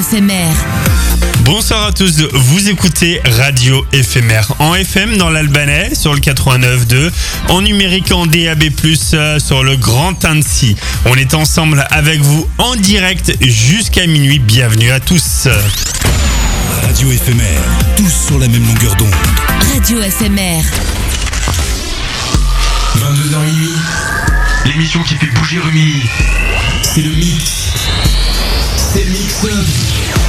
éphémère. Bonsoir à tous, vous écoutez Radio éphémère en FM dans l'Albanais sur le 89.2, en numérique en DAB+, euh, sur le Grand Annecy. On est ensemble avec vous en direct jusqu'à minuit, bienvenue à tous. Radio éphémère, tous sur la même longueur d'onde. Radio éphémère. 22h30, l'émission qui fait bouger Rumi. C'est le mix. C'est avec Papa.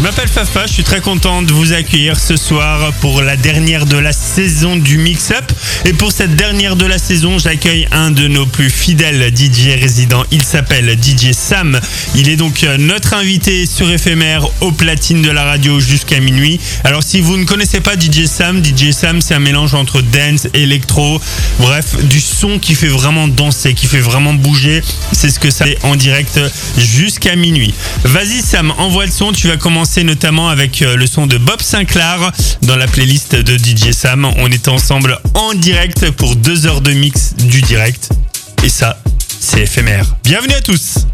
Je m'appelle Fafa, je suis très content de vous accueillir ce soir pour la dernière de la saison du Mix Up. Et pour cette dernière de la saison, j'accueille un de nos plus fidèles DJ résidents. Il s'appelle DJ Sam. Il est donc euh, notre invité sur éphémère au platine de la radio jusqu'à minuit. Alors si vous ne connaissez pas DJ Sam, DJ Sam c'est un mélange entre dance, électro, bref, du son qui fait vraiment danser, qui fait vraiment bouger. C'est ce que ça fait en direct jusqu'à minuit. Vas-y Sam, envoie le son. Tu vas commencer notamment avec euh, le son de Bob Sinclair dans la playlist de DJ Sam. On est ensemble en direct pour deux heures de mix du direct. Et ça, c'est éphémère. Bienvenue à tous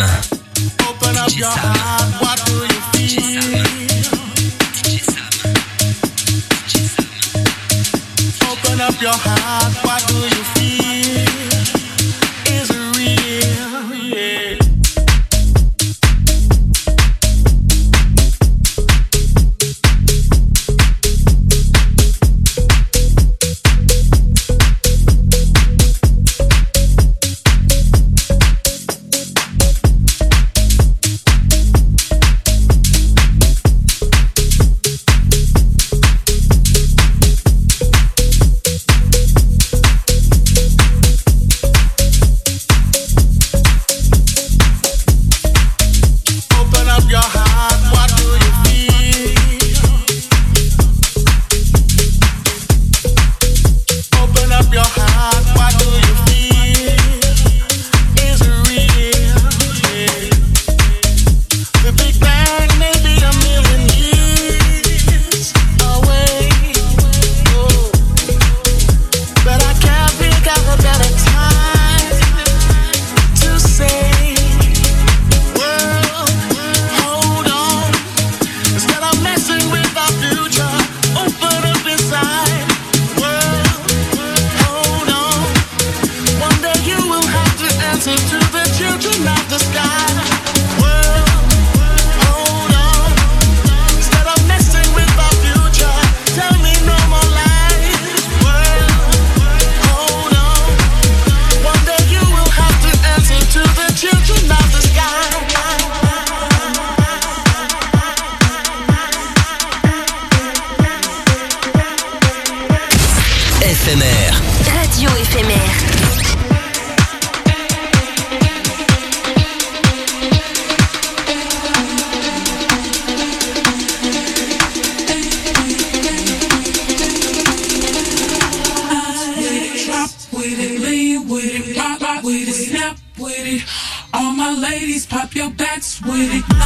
Open up your heart, Mueve.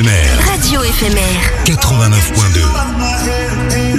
Éphémère. Radio éphémère. 89.2.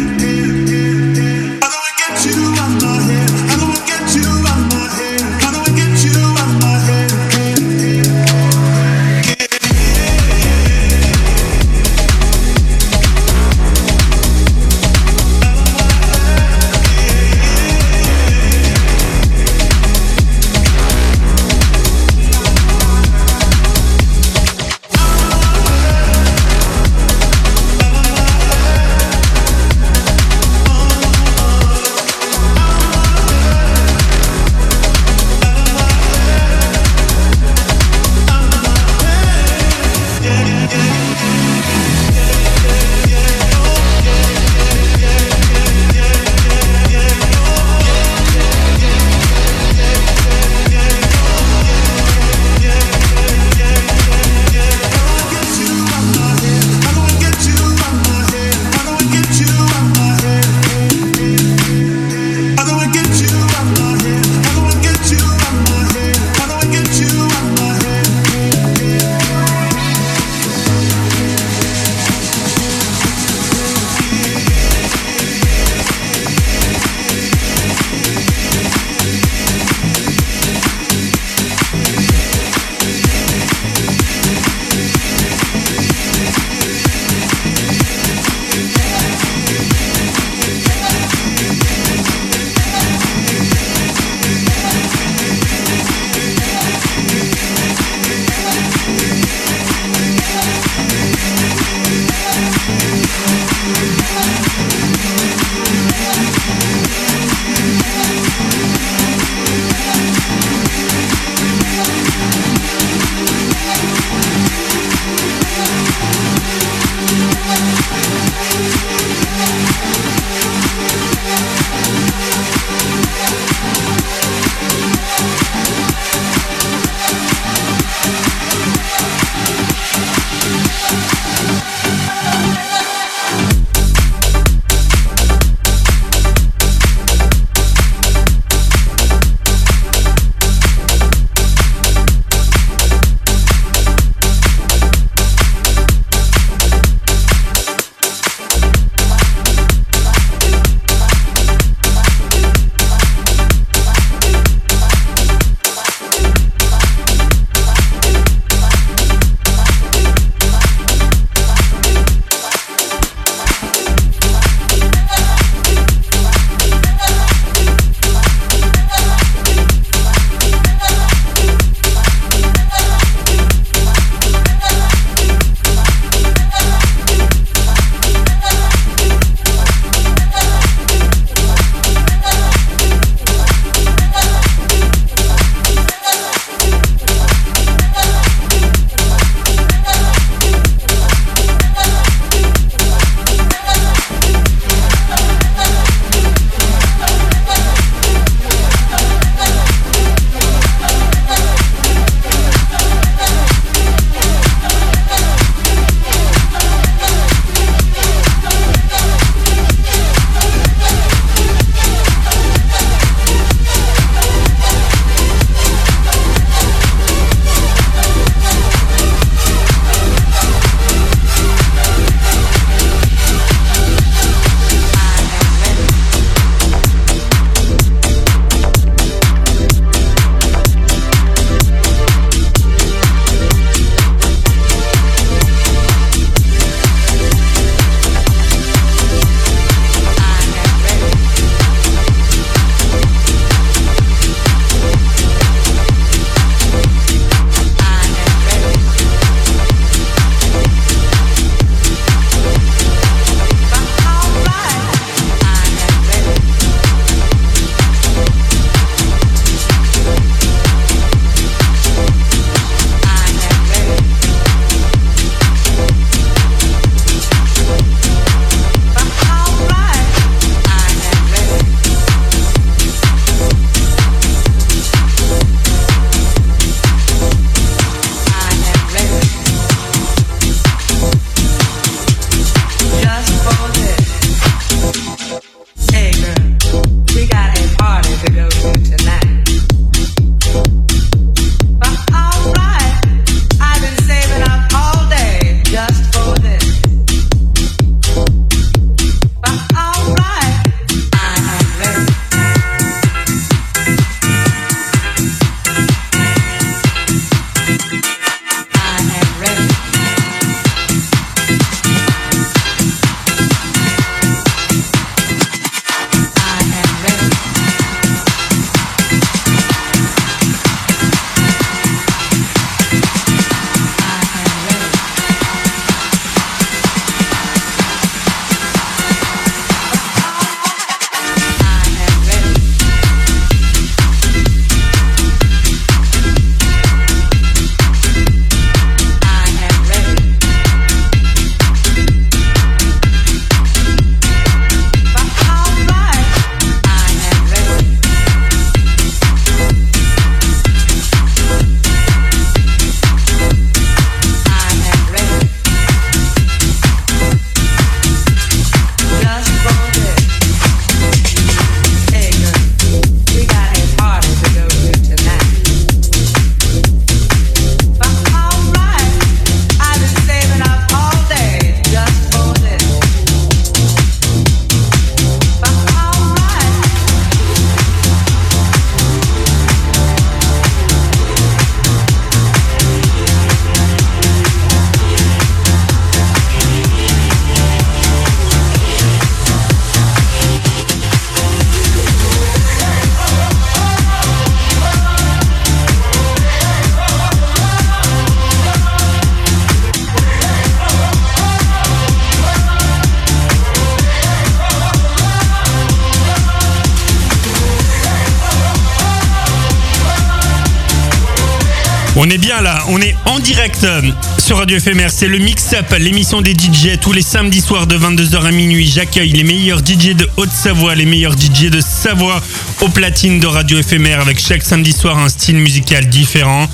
direct euh, sur Radio FMR, c'est le Mix Up, l'émission des DJ tous les samedis soirs de 22h à minuit. J'accueille les meilleurs DJ de Haute-Savoie, les meilleurs DJ de Savoie au platine de Radio FMR avec chaque samedi soir un style musical différent.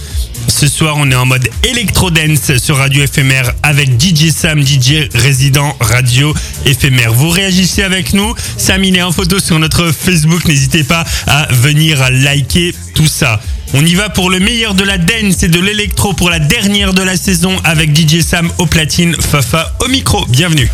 Ce soir, on est en mode Electro Dance sur Radio FMR avec DJ Sam, DJ résident Radio FMR. Vous réagissez avec nous. Sam, il est en photo sur notre Facebook. N'hésitez pas à venir liker tout ça. On y va pour le meilleur de la dance et de l'électro pour la dernière de la saison avec DJ Sam au platine, Fafa au micro. Bienvenue.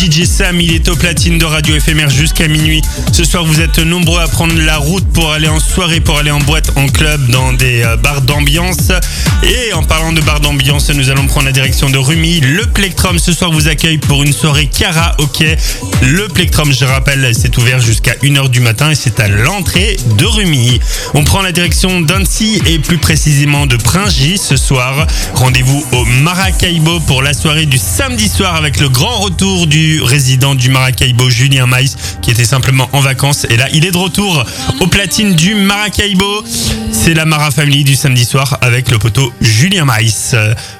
DJ Sam. Il est au platine de Radio FMR jusqu'à minuit. Ce soir, vous êtes nombreux à prendre la route pour aller en soirée, pour aller en boîte, en club, dans des euh, bars d'ambiance. Et en parlant de bars d'ambiance, nous allons prendre la direction de Rumi. Le Plectrum ce soir vous accueille pour une soirée karaoké. Le Plectrum, je rappelle, c'est ouvert jusqu'à 1h du matin et c'est à l'entrée de Rumi. On prend la direction d'Annecy et plus précisément de Pringy ce soir. Rendez-vous au Maracaibo pour la soirée du samedi soir avec le grand retour du résident du Maracaibo, Julien Maïs, qui était simplement en vacances. Et là, il est de retour au platine du Maracaibo. C'est la Mara Family du samedi soir avec le poteau Julien Maïs.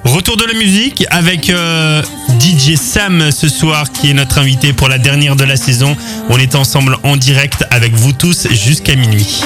Retour de la musique avec euh, DJ Sam ce soir qui est notre invité pour la dernière de la saison. On est ensemble en direct avec vous tous jusqu'à minuit.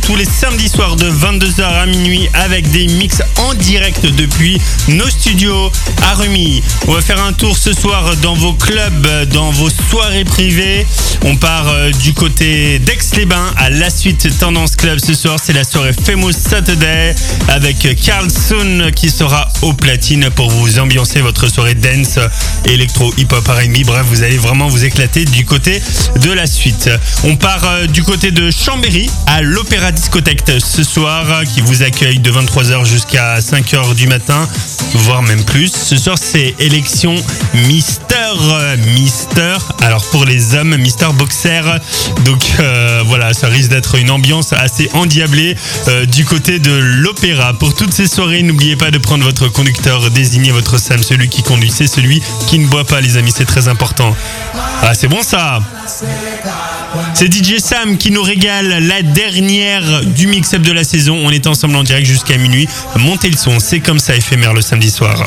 Tous les samedis soirs de 22h à minuit avec des mix en direct depuis nos studios On va faire un tour ce soir dans vos clubs, dans vos soirées privées. On part euh, du côté d'Aix-les-Bains à la suite Tendance Club ce soir. C'est la soirée Famous Saturday avec Carl Soon qui sera au platine pour vous ambiancer votre soirée dance, électro, hip-hop, R&B. Bref, vous allez vraiment vous éclater du côté de la suite. On part euh, du côté de Chambéry à l'Opéra Discothèque ce soir euh, qui vous accueille de 23h jusqu'à 5h du matin, voire même plus. Ce soir, c'est élection Mister Mister. Alors pour les hommes, Mister Boxer. Donc euh, voilà, ça risque d'être une ambiance assez endiablée euh, du côté de l'Opéra. Pour toutes ces soirées, n'oubliez pas de prendre votre conducteur, désignez votre Sam, celui qui conduit, c'est celui qui ne boit pas, les amis, c'est très important. Ah, c'est bon ça. C'est DJ Sam qui nous régale la dernière du mix-up de la saison. On est ensemble en direct jusqu'à minuit. Montez le son, c'est comme ça éphémère le samedi soir.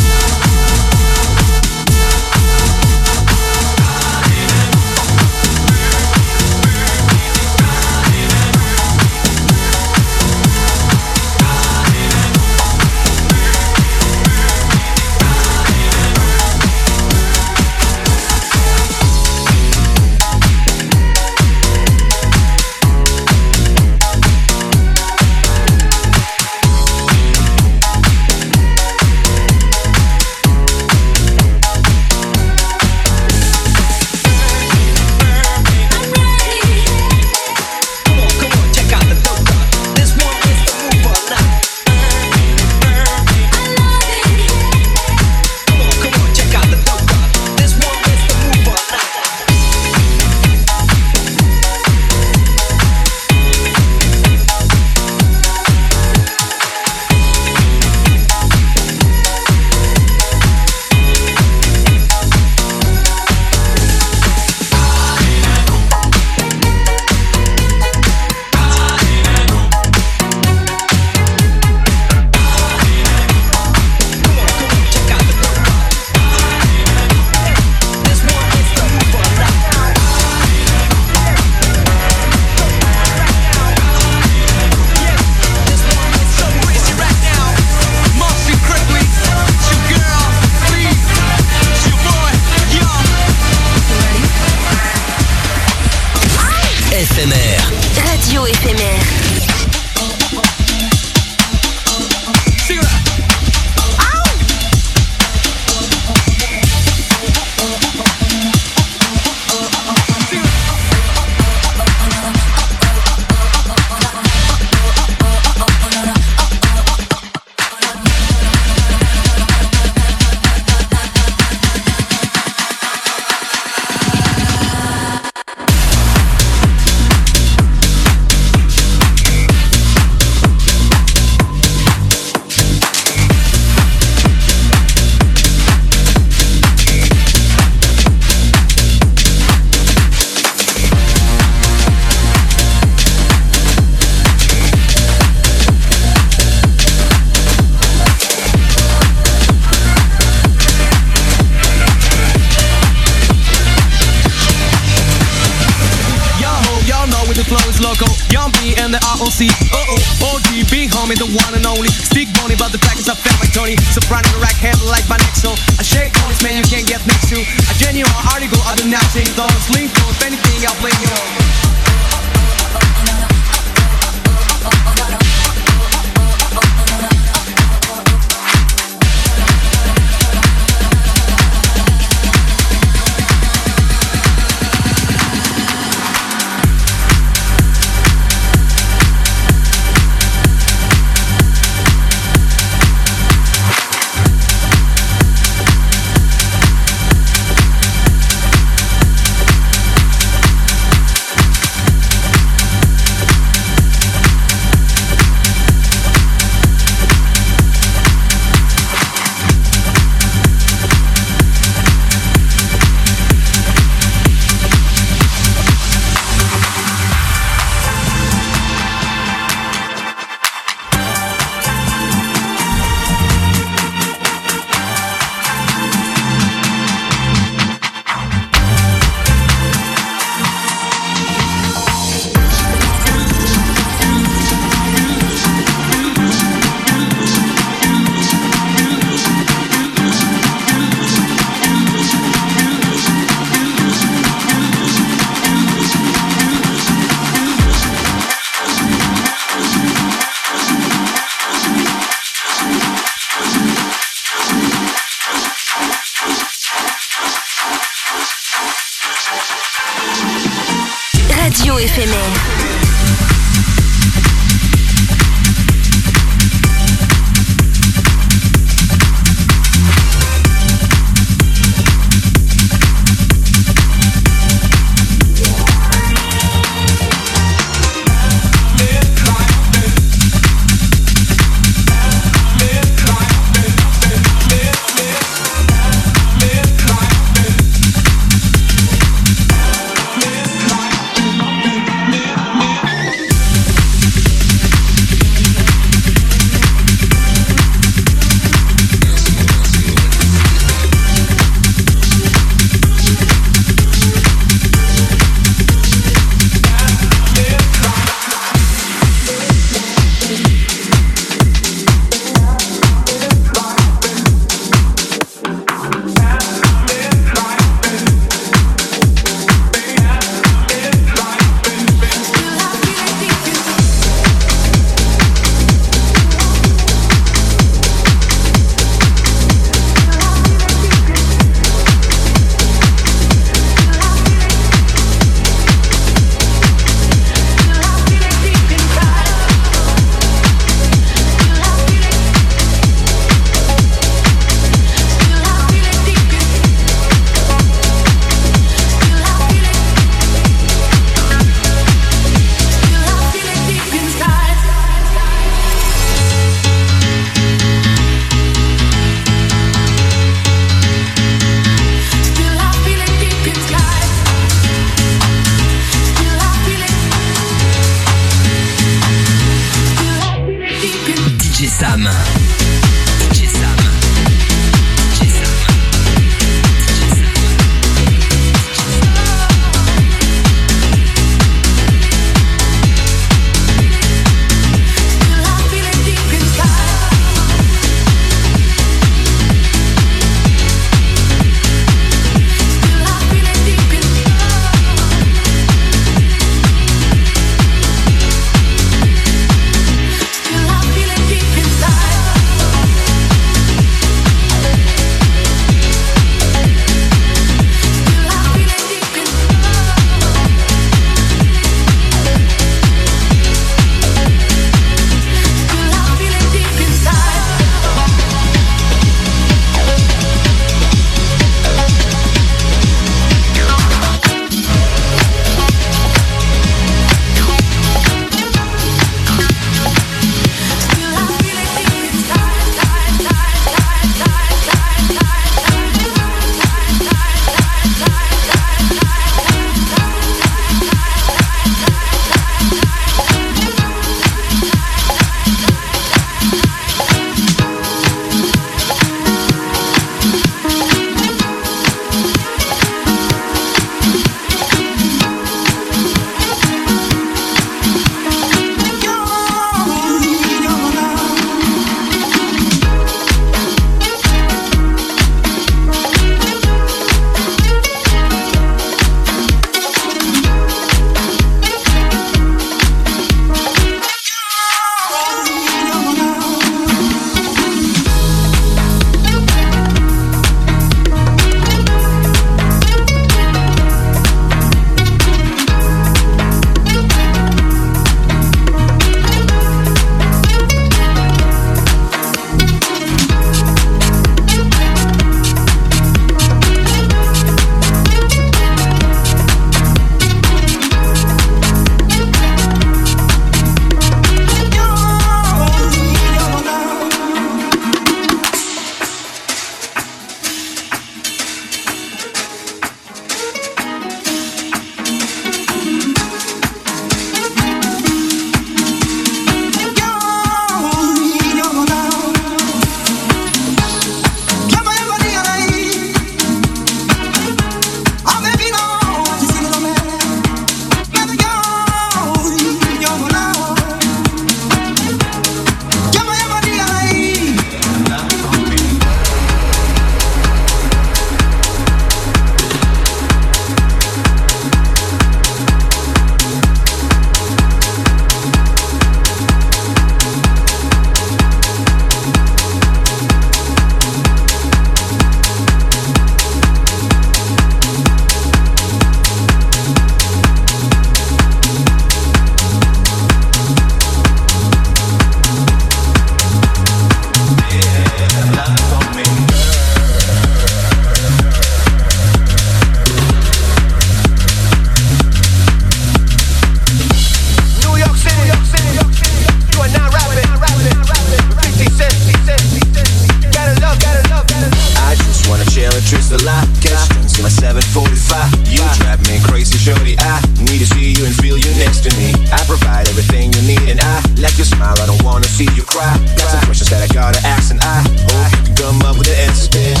See you cry. Got some questions that I gotta ask, and I hope you can come up with the answers, bitch.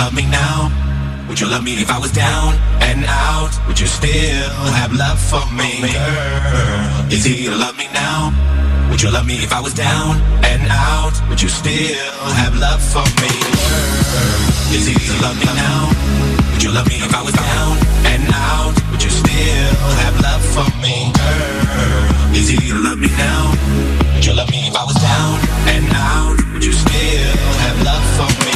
Love me now. Would you love me if I was down and out? Would you still have love for me, girl? It's to love me now. Would you love me if I was down and out? Would you still have love for me, girl? It's easy to love me now. Would you love me if I was down and out? Would you still have love for me, girl? It's easy to love me now. Would you love me if I was down and out? Would you still have love for me?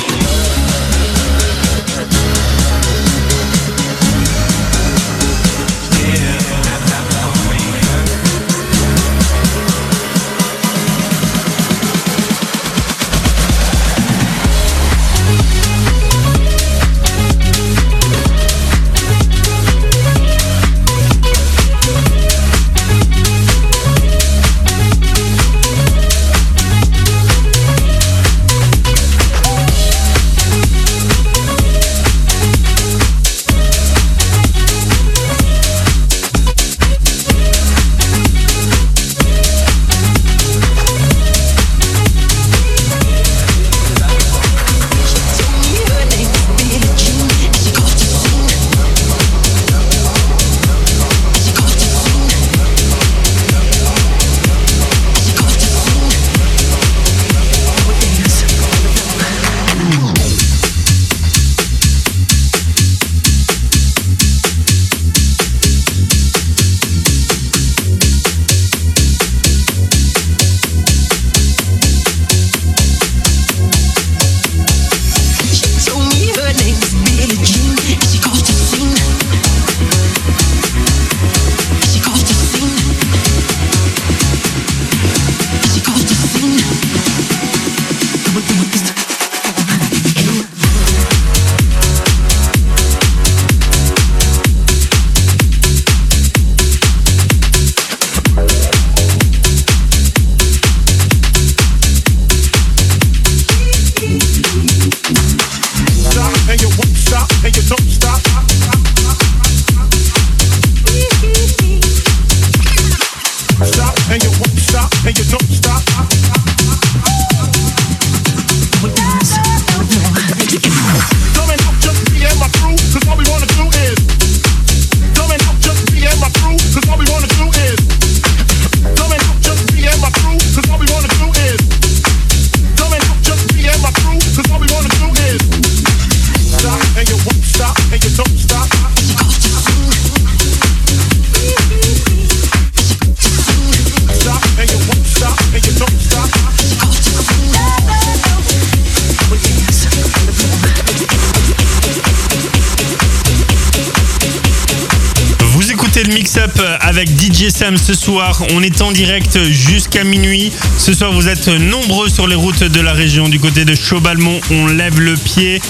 On est en direct jusqu'à minuit. Ce soir, vous êtes nombreux sur les routes de la région. Du côté de Chaubalmont, on lève le pied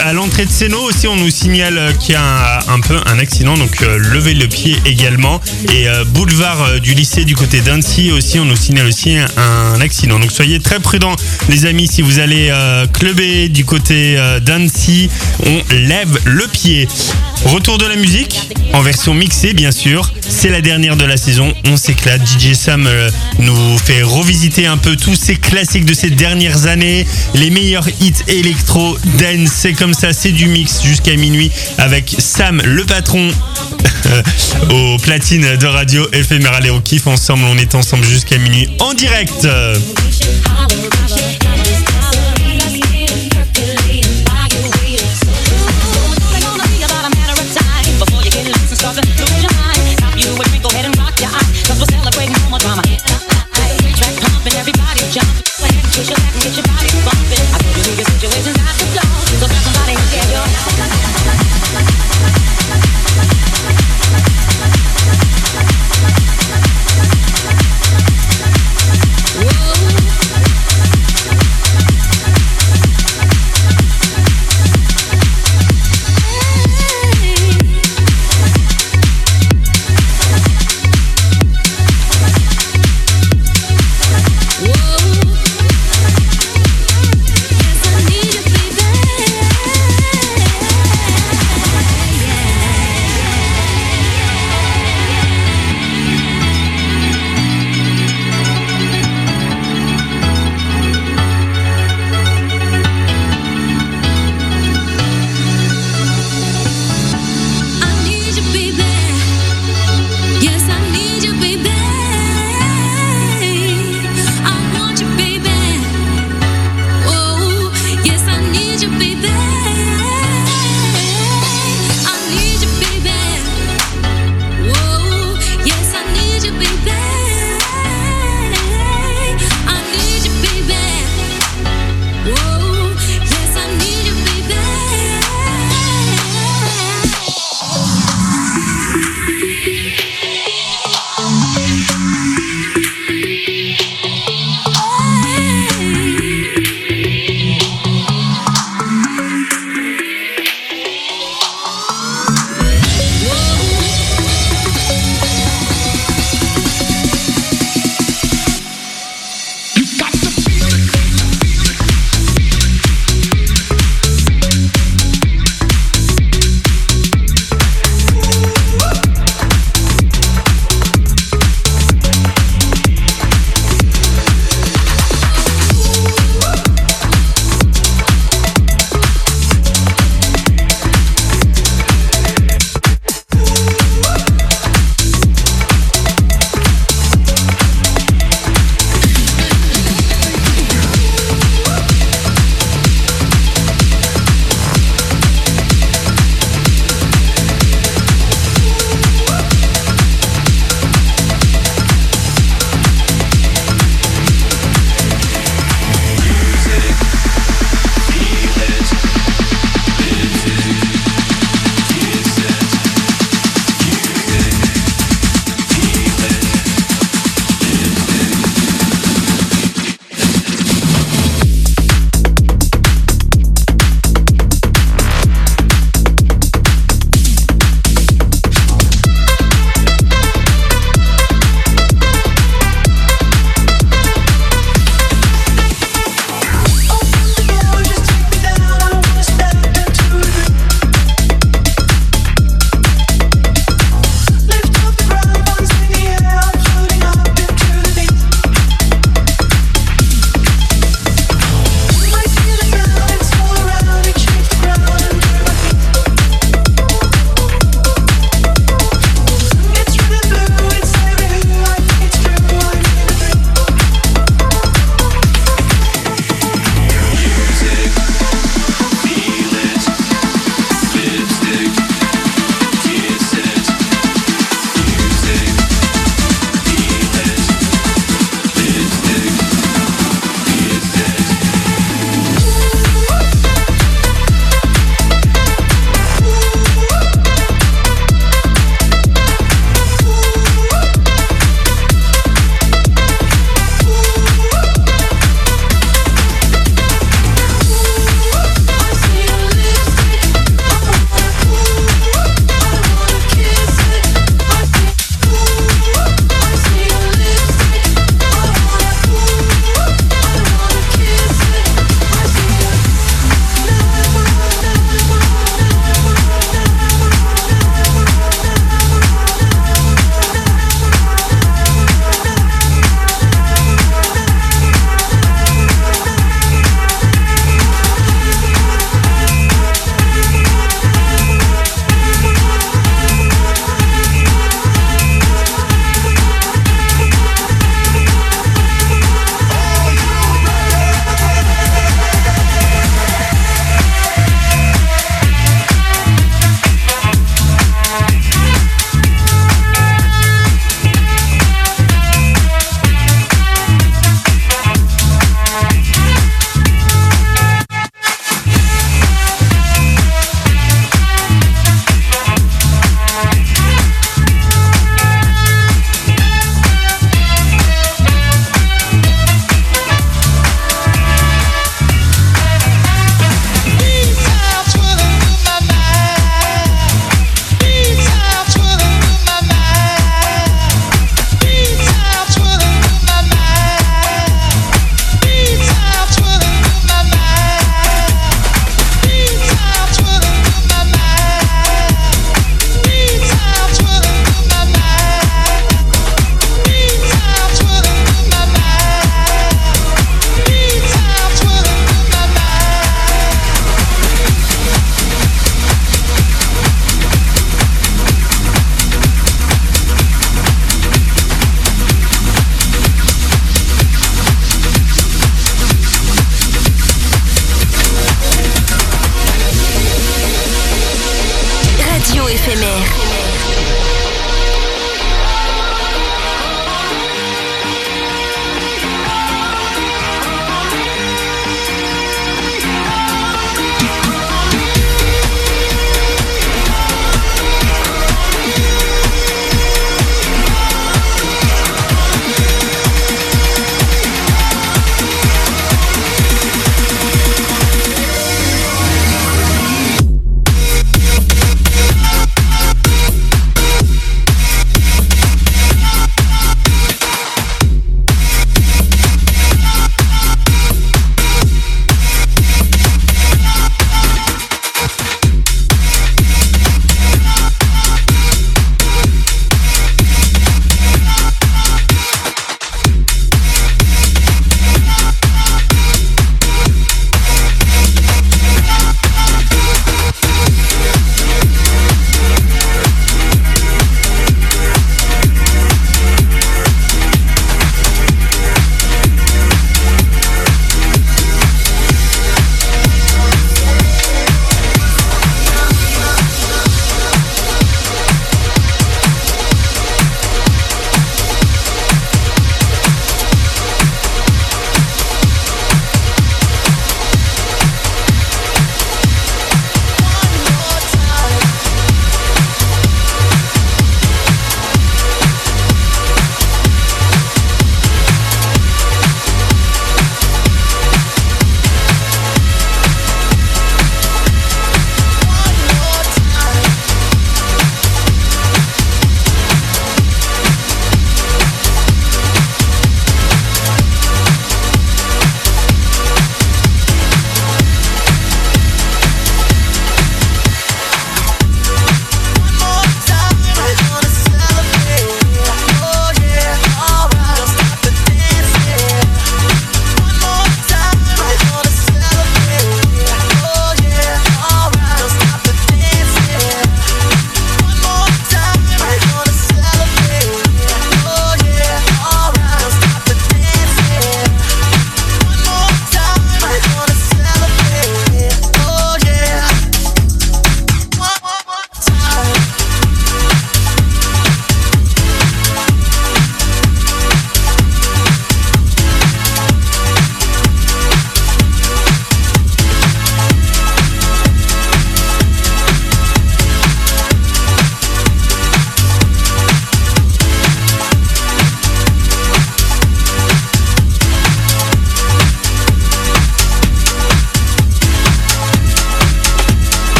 à l'entrée de Séno. Aussi, on nous signale qu'il y a un, peu un accident. Donc, euh, levez le pied également. Et euh, boulevard euh, du lycée du côté d'Annecy aussi, on nous signale aussi un, accident. Donc, soyez très prudents, les amis. Si vous allez euh, clubber du côté euh, d'Annecy, on lève le pied. Retour de la musique en version mixée bien sûr. C'est la dernière de la saison. On s'éclate. DJ Sam euh, nous fait revisiter un peu tous ces classiques de ces dernières années, les meilleurs hits électro dance. C'est comme ça, c'est du mix jusqu'à minuit avec Sam le patron aux platines de radio éphémérale et au kiff ensemble. On est ensemble jusqu'à minuit en direct.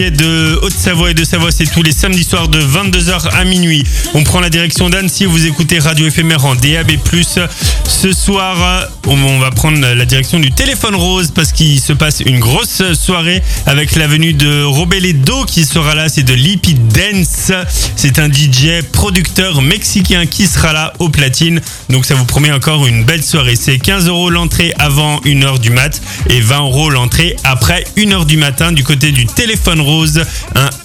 De Haute-Savoie et de Savoie. C'est tous les samedis soirs de 22h à minuit. On prend la direction d'Annecy. Vous écoutez Radio Éphémère en DAB+. Ce soir, on va prendre la direction du téléphone rose parce qu'il se passe une grosse soirée avec la venue de Robeledo qui sera là. C'est de Lippy Dance. C'est un DJ producteur mexicain qui sera là au platine. Donc ça vous promet encore une belle soirée. C'est 15 euros l'entrée avant 1h du mat et 20 euros l'entrée après 1h du matin du côté du téléphone rose.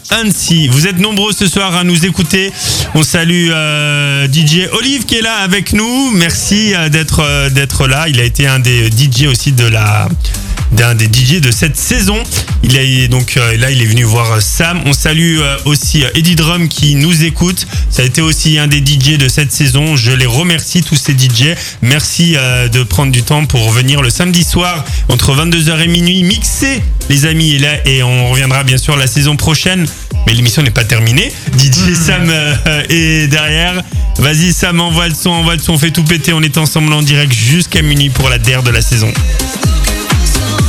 Annecy. Vous êtes nombreux ce soir à nous écouter. On salue euh, DJ Olive qui est là avec nous. Merci euh, d'être euh, d'être là. Il a été un des DJ aussi de la d'un des DJ de cette saison. Il est donc euh, là, il est venu voir Sam. On salue euh, aussi euh, Eddie Drum qui nous écoute. Ça a été aussi un des DJ de cette saison. Je les remercie tous ces DJ. Merci euh, de prendre du temps pour venir le samedi soir entre 22h et minuit mixer les amis et là et on reviendra bien sûr la saison prochaine. Mais l'émission n'est pas terminée. DJ Sam euh, est derrière. Vas-y Sam, envoie le son, envoie le son, on fait tout péter. On est ensemble en direct jusqu'à minuit pour la DER de la saison. song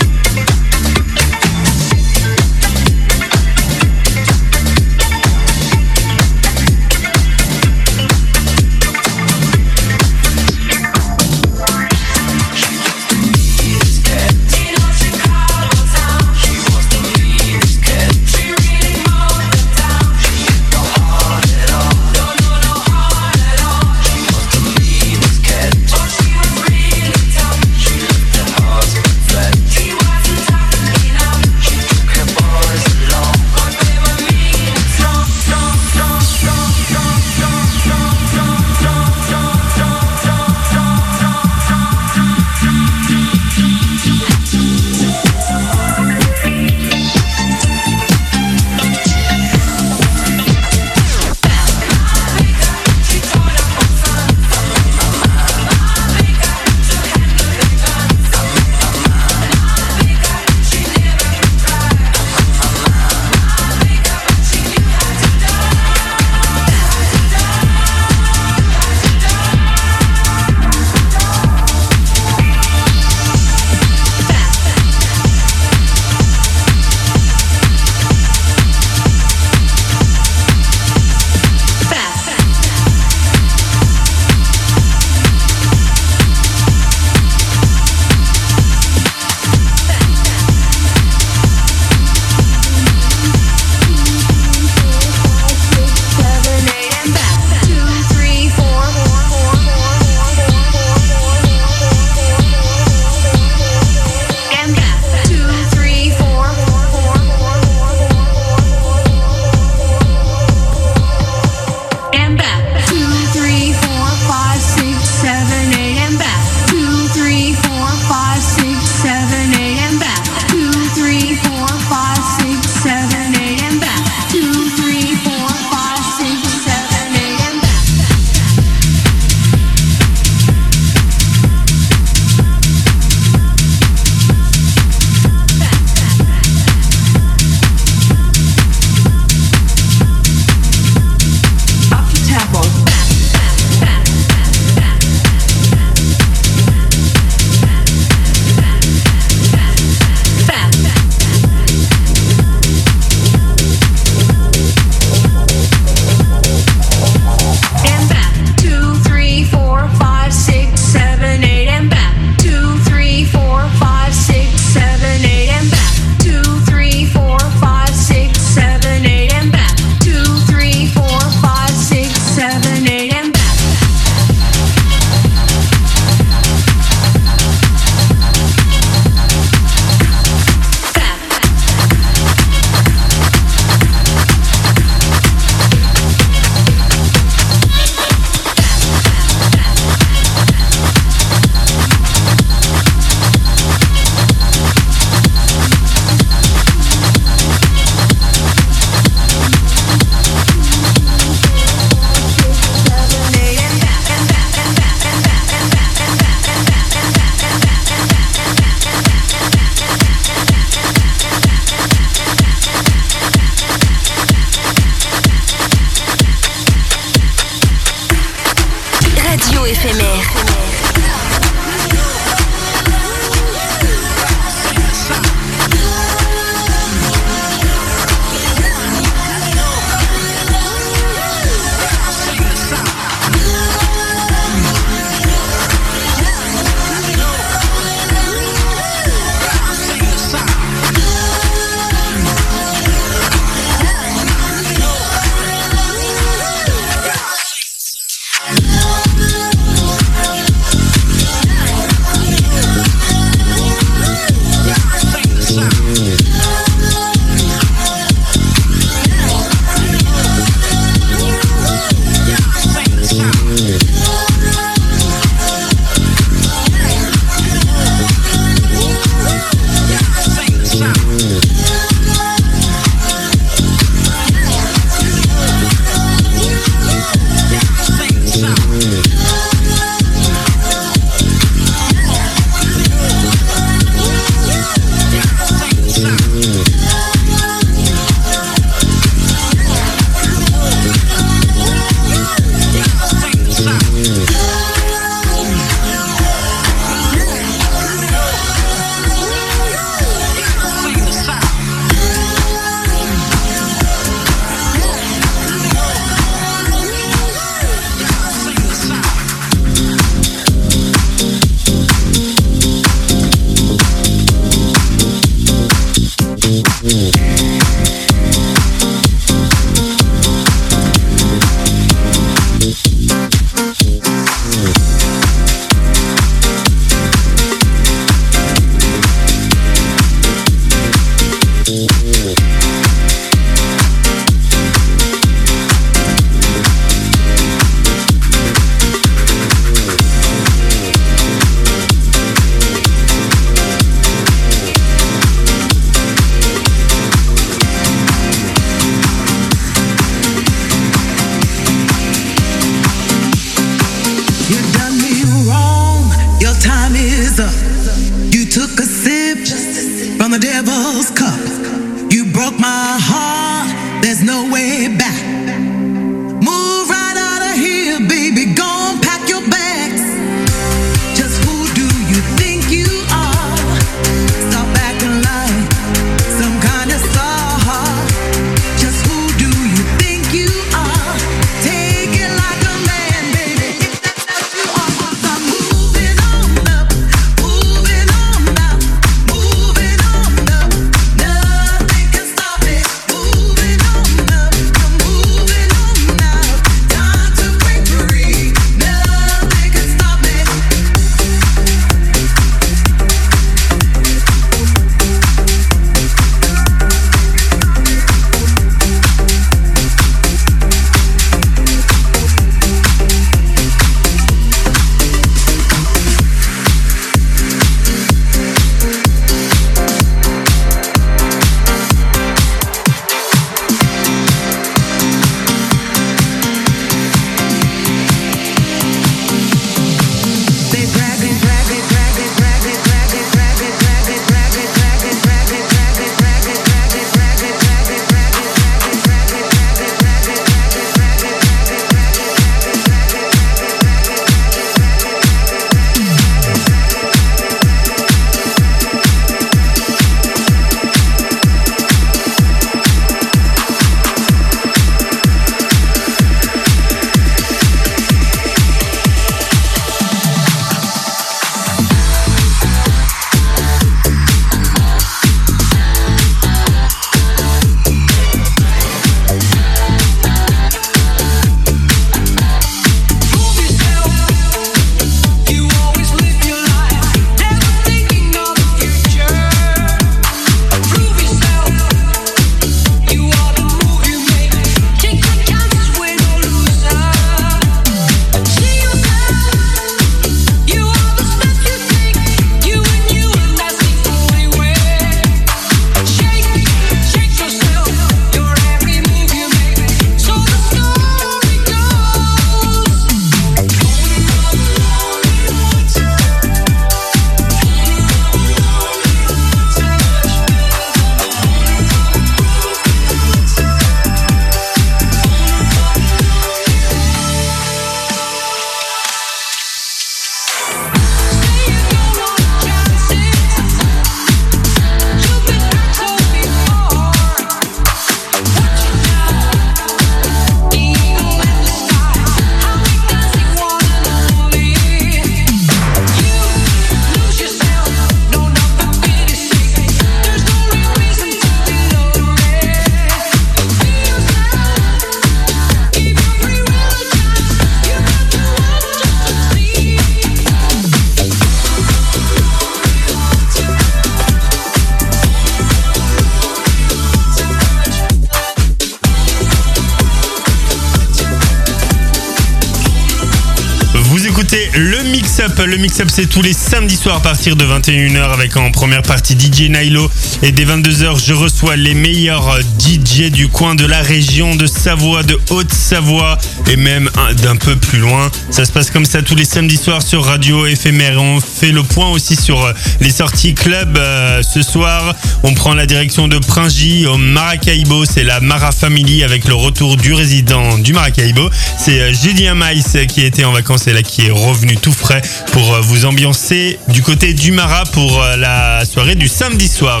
c'est tous les samedis soirs à partir de 21h avec en première partie DJ Nilo. Et dès 22h, je reçois les meilleurs DJ du coin de la région de Savoie, de Haute-Savoie et même un- d'un peu plus loin. Ça se passe comme ça tous les samedis soirs sur Radio Éphémère. On fait le point aussi sur euh, les sorties club. Euh, ce soir, on prend la direction de Pringy au Maracaibo. C'est la Mara Family avec le retour du résident du Maracaibo. C'est euh, Julien Maïs qui était en vacances et là qui est revenu tout frais pour vous ambiancer du côté du Mara pour la soirée du samedi soir.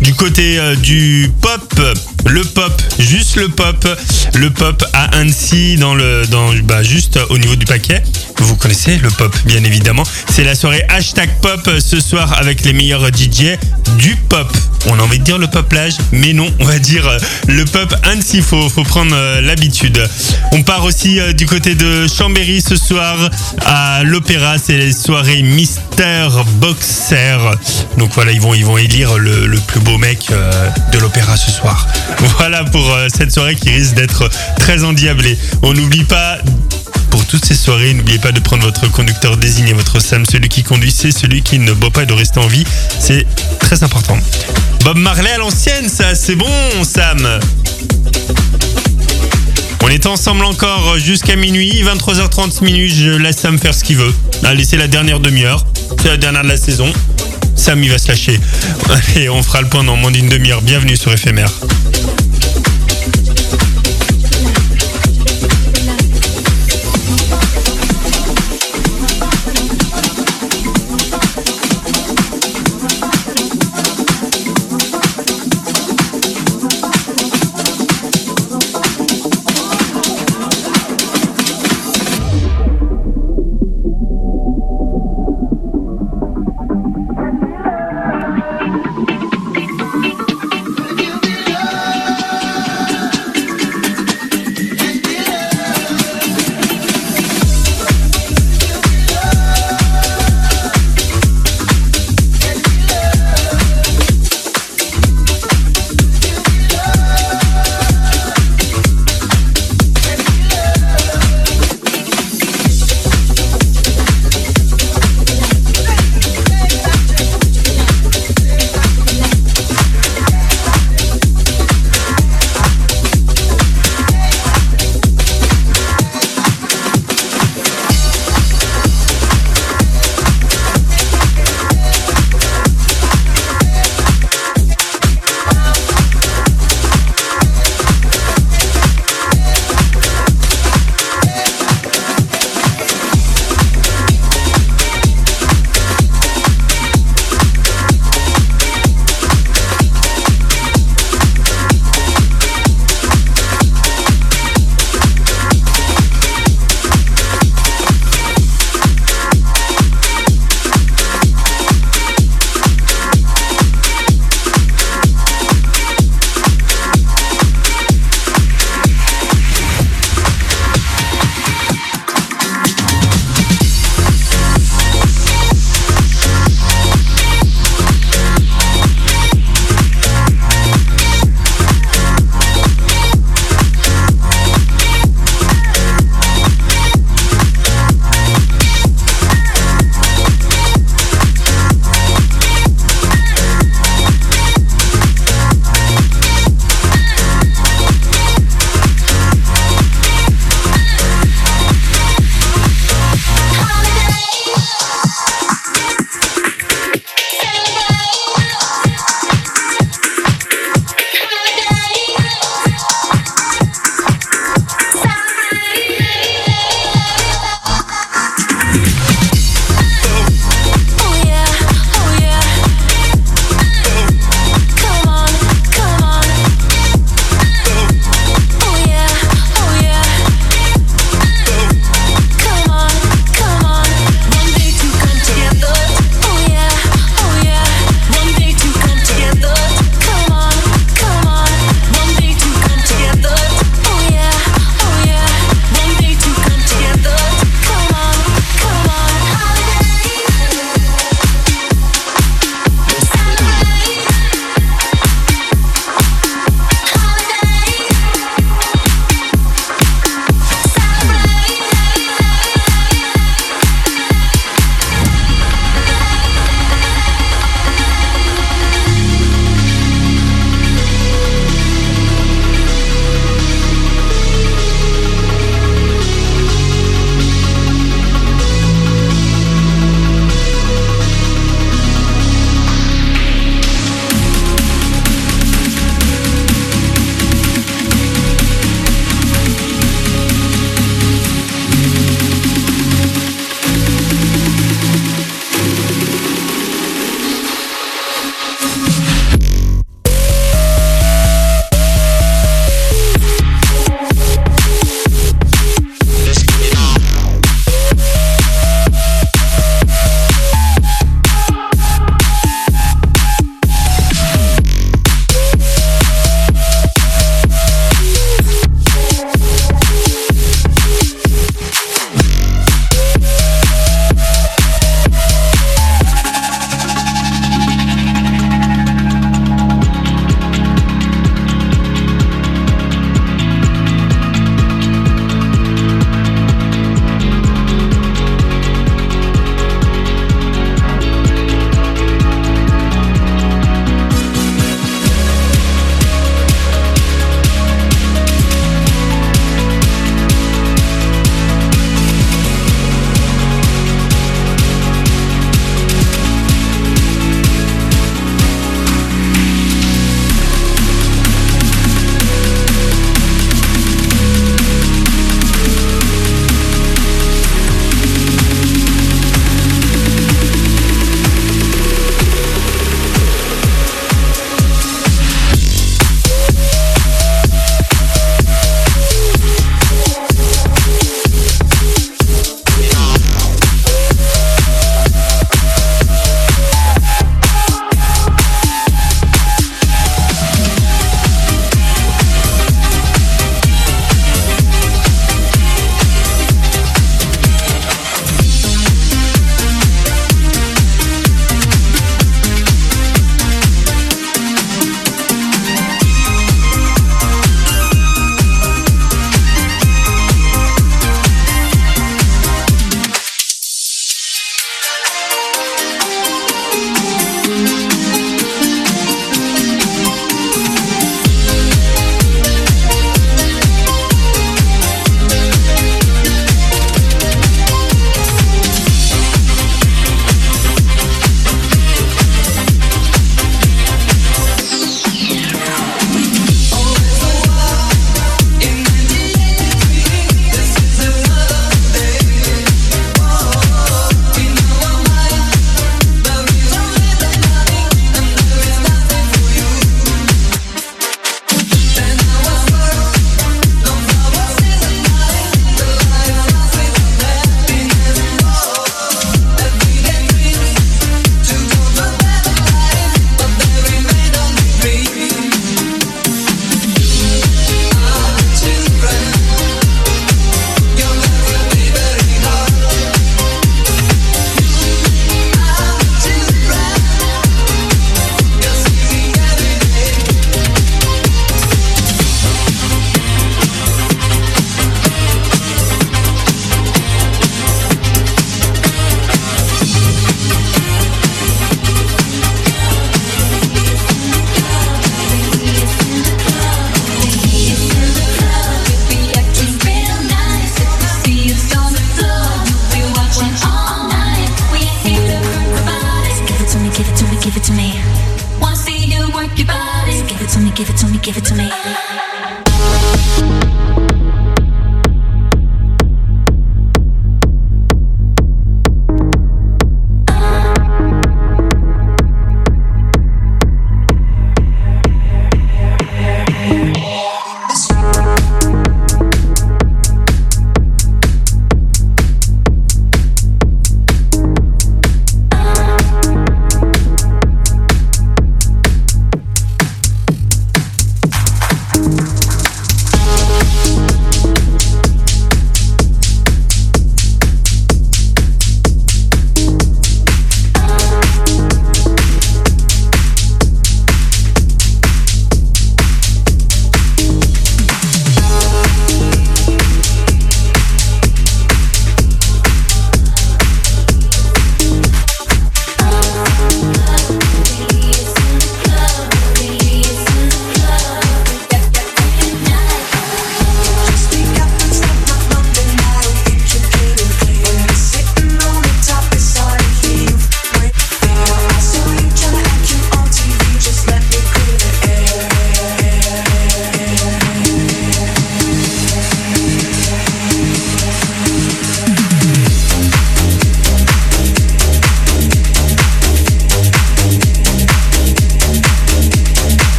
Du côté du pop, le pop, juste le pop, le pop à Annecy dans le, dans, bah, juste au niveau du paquet. Vous connaissez le pop, bien évidemment. C'est la soirée hashtag pop euh, ce soir avec les meilleurs DJ du pop. On a envie de dire le poplage, mais non, on va dire euh, le pop Annecy. Faut, faut prendre euh, l'habitude. On part aussi euh, du côté de Chambéry ce soir à l'opéra. C'est les soirées Mister Boxer. Donc voilà, ils vont, ils vont élire le, le plus beau mec de l'opéra ce soir. Voilà pour cette soirée qui risque d'être très endiablée. On n'oublie pas toutes ces soirées, n'oubliez pas de prendre votre conducteur désigné, votre Sam. Celui qui conduit, c'est celui qui ne boit pas et de rester en vie. C'est très important. Bob Marley à l'ancienne, ça, c'est bon, Sam. On est ensemble encore jusqu'à minuit, 23h30 minutes. Je laisse Sam faire ce qu'il veut. Allez, c'est la dernière demi-heure. C'est la dernière de la saison. Sam, il va se lâcher. Allez, on fera le point dans moins d'une demi-heure. Bienvenue sur Éphémère.